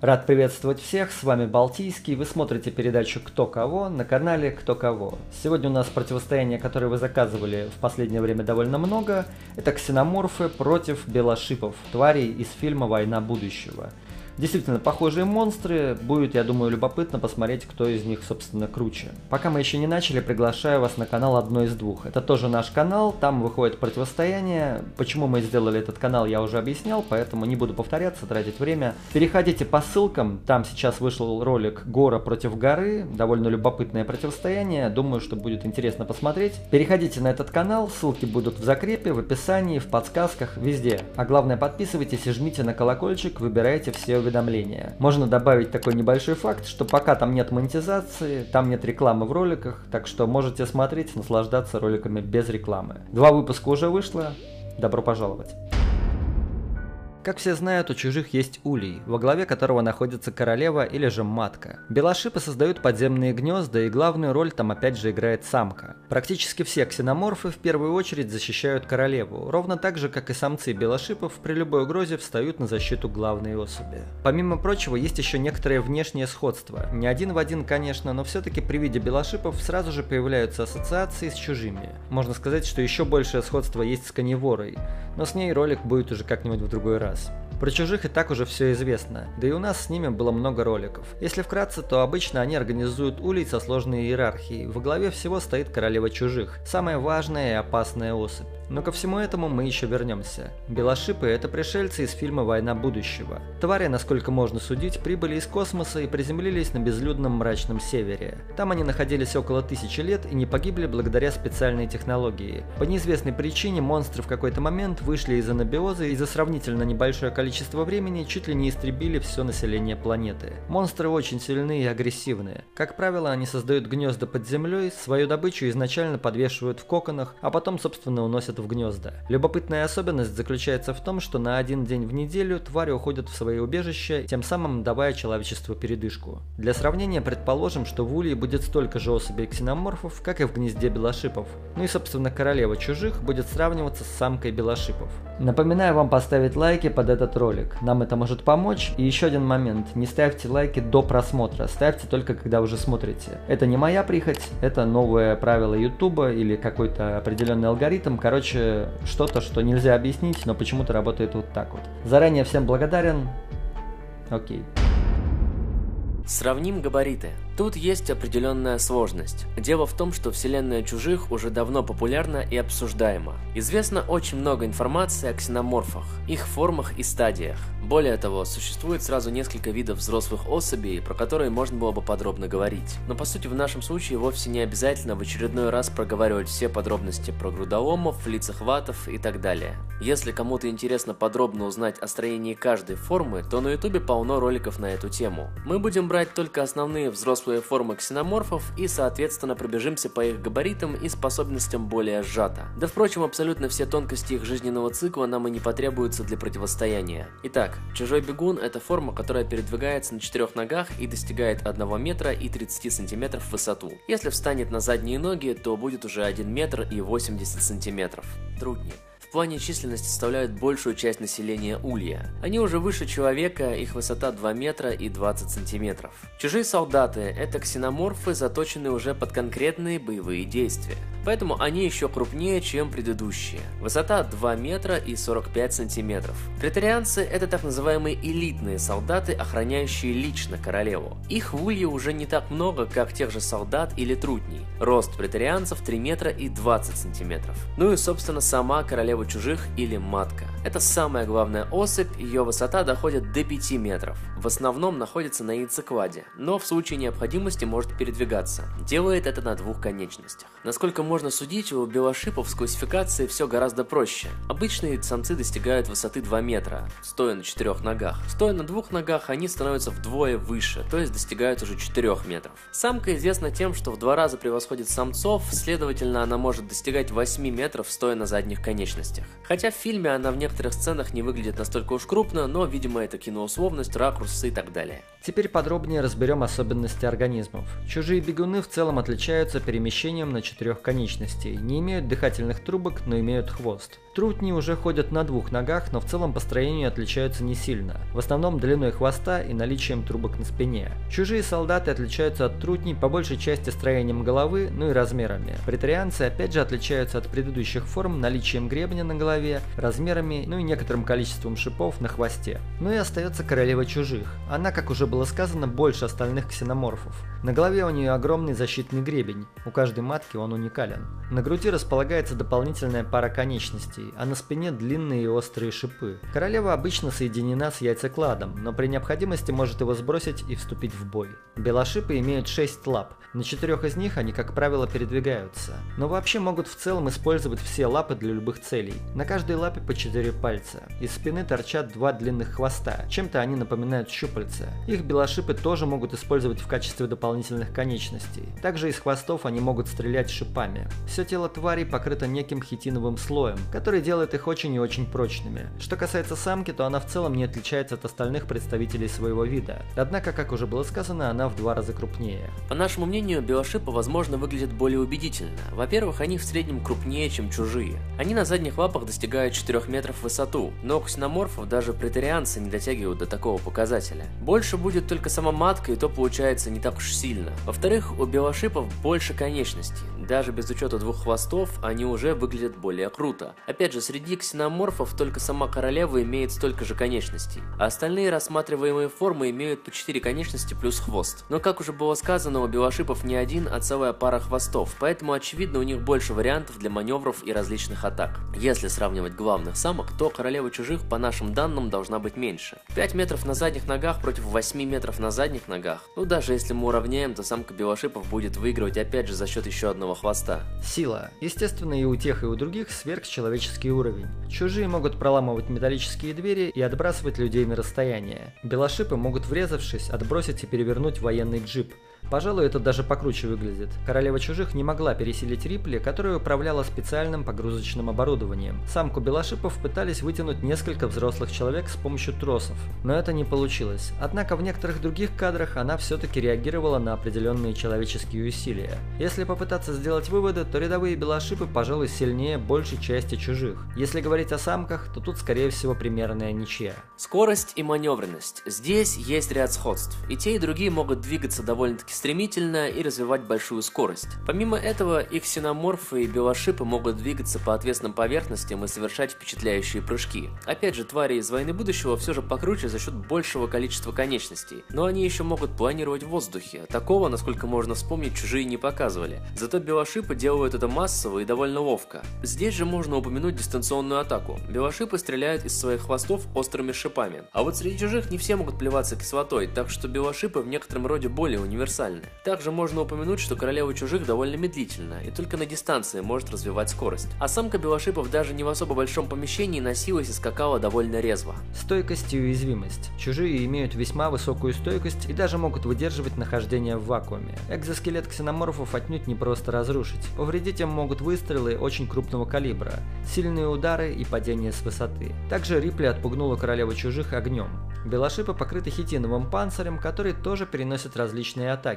Рад приветствовать всех, с вами Балтийский, вы смотрите передачу «Кто кого» на канале «Кто кого». Сегодня у нас противостояние, которое вы заказывали в последнее время довольно много, это ксеноморфы против белошипов, тварей из фильма «Война будущего». Действительно, похожие монстры. Будет, я думаю, любопытно посмотреть, кто из них, собственно, круче. Пока мы еще не начали, приглашаю вас на канал одно из двух. Это тоже наш канал, там выходит противостояние. Почему мы сделали этот канал, я уже объяснял, поэтому не буду повторяться, тратить время. Переходите по ссылкам, там сейчас вышел ролик «Гора против горы», довольно любопытное противостояние, думаю, что будет интересно посмотреть. Переходите на этот канал, ссылки будут в закрепе, в описании, в подсказках, везде. А главное, подписывайтесь и жмите на колокольчик, выбирайте все уведомления. Можно добавить такой небольшой факт, что пока там нет монетизации, там нет рекламы в роликах, так что можете смотреть, наслаждаться роликами без рекламы. Два выпуска уже вышло, добро пожаловать. Как все знают, у чужих есть улей, во главе которого находится королева или же матка. Белошипы создают подземные гнезда, и главную роль там опять же играет самка. Практически все ксеноморфы в первую очередь защищают королеву, ровно так же, как и самцы белошипов при любой угрозе встают на защиту главной особи. Помимо прочего, есть еще некоторое внешнее сходство. Не один в один, конечно, но все-таки при виде белошипов сразу же появляются ассоциации с чужими. Можно сказать, что еще большее сходство есть с каневорой, но с ней ролик будет уже как-нибудь в другой раз. Про чужих и так уже все известно, да и у нас с ними было много роликов. Если вкратце, то обычно они организуют улей со сложной иерархией. Во главе всего стоит королева чужих, самая важная и опасная особь. Но ко всему этому мы еще вернемся. Белошипы – это пришельцы из фильма «Война будущего». Твари, насколько можно судить, прибыли из космоса и приземлились на безлюдном мрачном севере. Там они находились около тысячи лет и не погибли благодаря специальной технологии. По неизвестной причине монстры в какой-то момент вышли из анабиоза и за сравнительно небольшое количество времени чуть ли не истребили все население планеты. Монстры очень сильные и агрессивные. Как правило, они создают гнезда под землей, свою добычу изначально подвешивают в коконах, а потом, собственно, уносят в гнезда. Любопытная особенность заключается в том, что на один день в неделю твари уходят в свои убежища, тем самым давая человечеству передышку. Для сравнения предположим, что в Улье будет столько же особей ксеноморфов, как и в гнезде белошипов. Ну и собственно королева чужих будет сравниваться с самкой белошипов. Напоминаю вам поставить лайки под этот ролик, нам это может помочь. И еще один момент, не ставьте лайки до просмотра, ставьте только когда уже смотрите. Это не моя прихоть, это новое правило ютуба или какой-то определенный алгоритм, короче короче, что-то, что нельзя объяснить, но почему-то работает вот так вот. Заранее всем благодарен. Окей. Сравним габариты. Тут есть определенная сложность. Дело в том, что вселенная чужих уже давно популярна и обсуждаема. Известно очень много информации о ксеноморфах, их формах и стадиях. Более того, существует сразу несколько видов взрослых особей, про которые можно было бы подробно говорить. Но по сути в нашем случае вовсе не обязательно в очередной раз проговаривать все подробности про грудоломов, лицехватов и так далее. Если кому-то интересно подробно узнать о строении каждой формы, то на ютубе полно роликов на эту тему. Мы будем брать только основные взрослые свои формы ксеноморфов и, соответственно, пробежимся по их габаритам и способностям более сжато. Да, впрочем, абсолютно все тонкости их жизненного цикла нам и не потребуются для противостояния. Итак, чужой бегун – это форма, которая передвигается на четырех ногах и достигает 1 метра и 30 сантиметров в высоту. Если встанет на задние ноги, то будет уже 1 метр и 80 сантиметров. Труднее в плане численности составляют большую часть населения Улья. Они уже выше человека, их высота 2 метра и 20 сантиметров. Чужие солдаты – это ксеноморфы, заточенные уже под конкретные боевые действия поэтому они еще крупнее, чем предыдущие. Высота 2 метра и 45 сантиметров. Претарианцы – это так называемые элитные солдаты, охраняющие лично королеву. Их в Улье уже не так много, как тех же солдат или трутней. Рост претарианцев 3 метра и 20 сантиметров. Ну и, собственно, сама королева чужих или матка. Это самая главная особь, ее высота доходит до 5 метров. В основном находится на яйцекладе, но в случае необходимости может передвигаться. Делает это на двух конечностях. Насколько можно можно судить, у белошипов с классификацией все гораздо проще. Обычные самцы достигают высоты 2 метра, стоя на четырех ногах. Стоя на двух ногах, они становятся вдвое выше, то есть достигают уже 4 метров. Самка известна тем, что в два раза превосходит самцов, следовательно, она может достигать 8 метров, стоя на задних конечностях. Хотя в фильме она в некоторых сценах не выглядит настолько уж крупно, но, видимо, это киноусловность, ракурсы и так далее. Теперь подробнее разберем особенности организмов. Чужие бегуны в целом отличаются перемещением на четырех конечностях конечностей, не имеют дыхательных трубок, но имеют хвост. Трутни уже ходят на двух ногах, но в целом по строению отличаются не сильно. В основном длиной хвоста и наличием трубок на спине. Чужие солдаты отличаются от трутней по большей части строением головы, ну и размерами. Претарианцы опять же отличаются от предыдущих форм наличием гребня на голове, размерами, ну и некоторым количеством шипов на хвосте. Ну и остается королева чужих. Она, как уже было сказано, больше остальных ксеноморфов. На голове у нее огромный защитный гребень, у каждой матки он уникален. На груди располагается дополнительная пара конечностей, а на спине длинные и острые шипы. Королева обычно соединена с яйцекладом, но при необходимости может его сбросить и вступить в бой. Белошипы имеют 6 лап, на четырех из них они, как правило, передвигаются, но вообще могут в целом использовать все лапы для любых целей. На каждой лапе по 4 пальца. Из спины торчат два длинных хвоста, чем-то они напоминают щупальца. Их белошипы тоже могут использовать в качестве дополнительных конечностей. Также из хвостов они могут стрелять шипами. Все тело тварей покрыто неким хитиновым слоем, который делает их очень и очень прочными. Что касается самки, то она в целом не отличается от остальных представителей своего вида. Однако, как уже было сказано, она в два раза крупнее. По нашему мнению, белошипы, возможно, выглядят более убедительно. Во-первых, они в среднем крупнее, чем чужие. Они на задних лапах достигают 4 метров в высоту, но ксеноморфов даже претарианцы не дотягивают до такого показателя. Больше будет только сама матка, и то получается не так уж сильно. Во-вторых, у белошипов больше конечностей. Даже без учета двух хвостов, они уже выглядят более круто. Опять же, среди ксеноморфов только сама королева имеет столько же конечностей, а остальные рассматриваемые формы имеют по 4 конечности плюс хвост. Но как уже было сказано, у белошипов шипов не один, а целая пара хвостов, поэтому очевидно у них больше вариантов для маневров и различных атак. Если сравнивать главных самок, то королева чужих по нашим данным должна быть меньше. 5 метров на задних ногах против 8 метров на задних ногах. Ну даже если мы уравняем, то самка белошипов будет выигрывать опять же за счет еще одного хвоста. Сила. Естественно и у тех и у других сверхчеловеческий уровень. Чужие могут проламывать металлические двери и отбрасывать людей на расстояние. Белошипы могут врезавшись отбросить и перевернуть военный джип. Пожалуй, это даже покруче выглядит. Королева чужих не могла переселить Рипли, которая управляла специальным погрузочным оборудованием. Самку Белошипов пытались вытянуть несколько взрослых человек с помощью тросов, но это не получилось. Однако в некоторых других кадрах она все-таки реагировала на определенные человеческие усилия. Если попытаться сделать выводы, то рядовые Белошипы, пожалуй, сильнее большей части чужих. Если говорить о самках, то тут скорее всего примерная ничья. Скорость и маневренность. Здесь есть ряд сходств. И те, и другие могут двигаться довольно-таки стремительно и развивать большую скорость. Помимо этого, их синоморфы и белошипы могут двигаться по отвесным поверхностям и совершать впечатляющие прыжки. Опять же, твари из Войны Будущего все же покруче за счет большего количества конечностей, но они еще могут планировать в воздухе. Такого, насколько можно вспомнить, чужие не показывали. Зато белошипы делают это массово и довольно ловко. Здесь же можно упомянуть дистанционную атаку. Белошипы стреляют из своих хвостов острыми шипами. А вот среди чужих не все могут плеваться кислотой, так что белошипы в некотором роде более универсальны универсальны. Также можно упомянуть, что королева чужих довольно медлительна и только на дистанции может развивать скорость. А самка белошипов даже не в особо большом помещении носилась и скакала довольно резво. Стойкость и уязвимость. Чужие имеют весьма высокую стойкость и даже могут выдерживать нахождение в вакууме. Экзоскелет ксеноморфов отнюдь не просто разрушить. Повредить им могут выстрелы очень крупного калибра, сильные удары и падение с высоты. Также Рипли отпугнула королеву чужих огнем. Белошипы покрыты хитиновым панцирем, который тоже переносит различные атаки,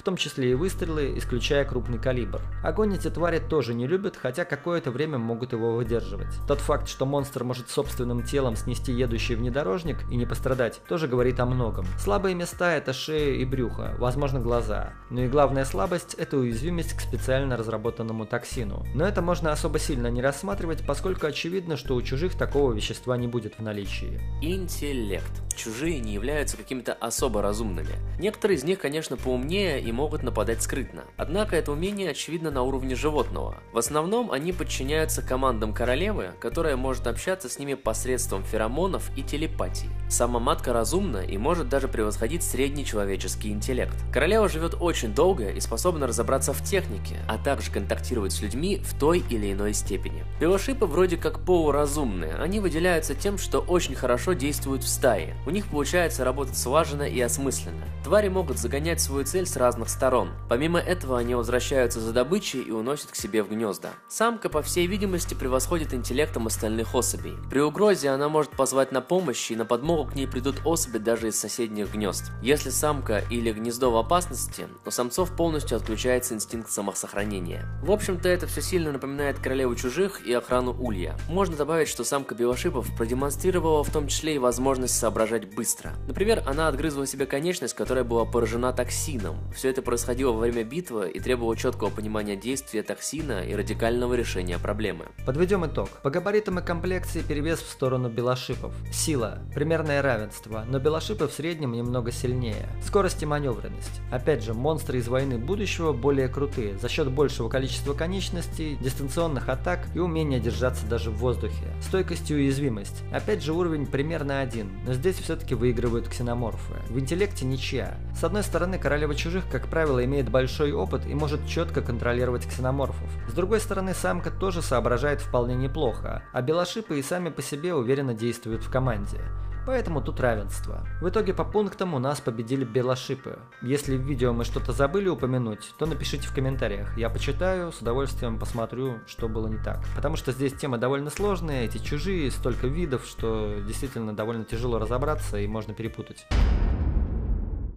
в том числе и выстрелы, исключая крупный калибр. Огонь эти твари тоже не любят, хотя какое-то время могут его выдерживать. Тот факт, что монстр может собственным телом снести едущий внедорожник и не пострадать, тоже говорит о многом. Слабые места это шея и брюхо, возможно глаза. Но и главная слабость это уязвимость к специально разработанному токсину. Но это можно особо сильно не рассматривать, поскольку очевидно, что у чужих такого вещества не будет в наличии. Интеллект чужие не являются какими-то особо разумными. Некоторые из них, конечно, поумнее и могут нападать скрытно. Однако это умение очевидно на уровне животного. В основном они подчиняются командам королевы, которая может общаться с ними посредством феромонов и телепатии. Сама матка разумна и может даже превосходить средний человеческий интеллект. Королева живет очень долго и способна разобраться в технике, а также контактировать с людьми в той или иной степени. Белошипы вроде как полуразумные, они выделяются тем, что очень хорошо действуют в стае. У них получается работать слаженно и осмысленно. Твари могут загонять свою цель с разных сторон. Помимо этого, они возвращаются за добычей и уносят к себе в гнезда. Самка, по всей видимости, превосходит интеллектом остальных особей. При угрозе она может позвать на помощь и на подмогу к ней придут особи даже из соседних гнезд. Если самка или гнездо в опасности, у самцов полностью отключается инстинкт самосохранения. В общем-то, это все сильно напоминает королеву чужих и охрану улья. Можно добавить, что самка белошипов продемонстрировала в том числе и возможность соображать быстро. Например, она отгрызла себе конечность, которая была поражена токсином. Все это происходило во время битвы и требовало четкого понимания действия токсина и радикального решения проблемы. Подведем итог. По габаритам и комплекции перевес в сторону белошипов. Сила – примерное равенство, но белошипы в среднем немного сильнее. Скорость и маневренность. Опять же, монстры из войны будущего более крутые за счет большего количества конечностей, дистанционных атак и умения держаться даже в воздухе. Стойкость и уязвимость. Опять же, уровень примерно один, но здесь все-таки выигрывают ксеноморфы. В интеллекте ничья. С одной стороны, королева чужих, как правило, имеет большой опыт и может четко контролировать ксеноморфов. С другой стороны, самка тоже соображает вполне неплохо, а белошипы и сами по себе уверенно действуют в команде. Поэтому тут равенство. В итоге по пунктам у нас победили белошипы. Если в видео мы что-то забыли упомянуть, то напишите в комментариях. Я почитаю, с удовольствием посмотрю, что было не так. Потому что здесь тема довольно сложная, эти чужие, столько видов, что действительно довольно тяжело разобраться и можно перепутать.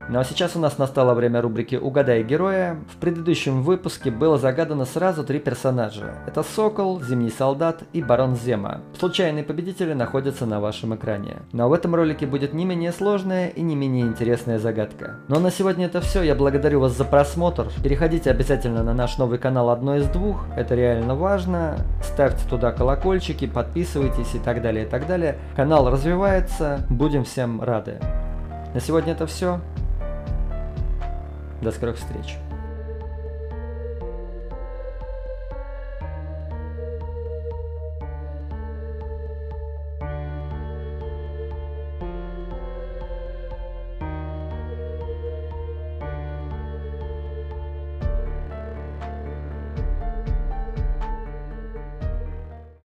Ну а сейчас у нас настало время рубрики «Угадай героя». В предыдущем выпуске было загадано сразу три персонажа. Это Сокол, Зимний Солдат и Барон Зема. Случайные победители находятся на вашем экране. Но в этом ролике будет не менее сложная и не менее интересная загадка. Ну а на сегодня это все. Я благодарю вас за просмотр. Переходите обязательно на наш новый канал «Одно из двух». Это реально важно. Ставьте туда колокольчики, подписывайтесь и так далее, и так далее. Канал развивается. Будем всем рады. На сегодня это все. До скорых встреч!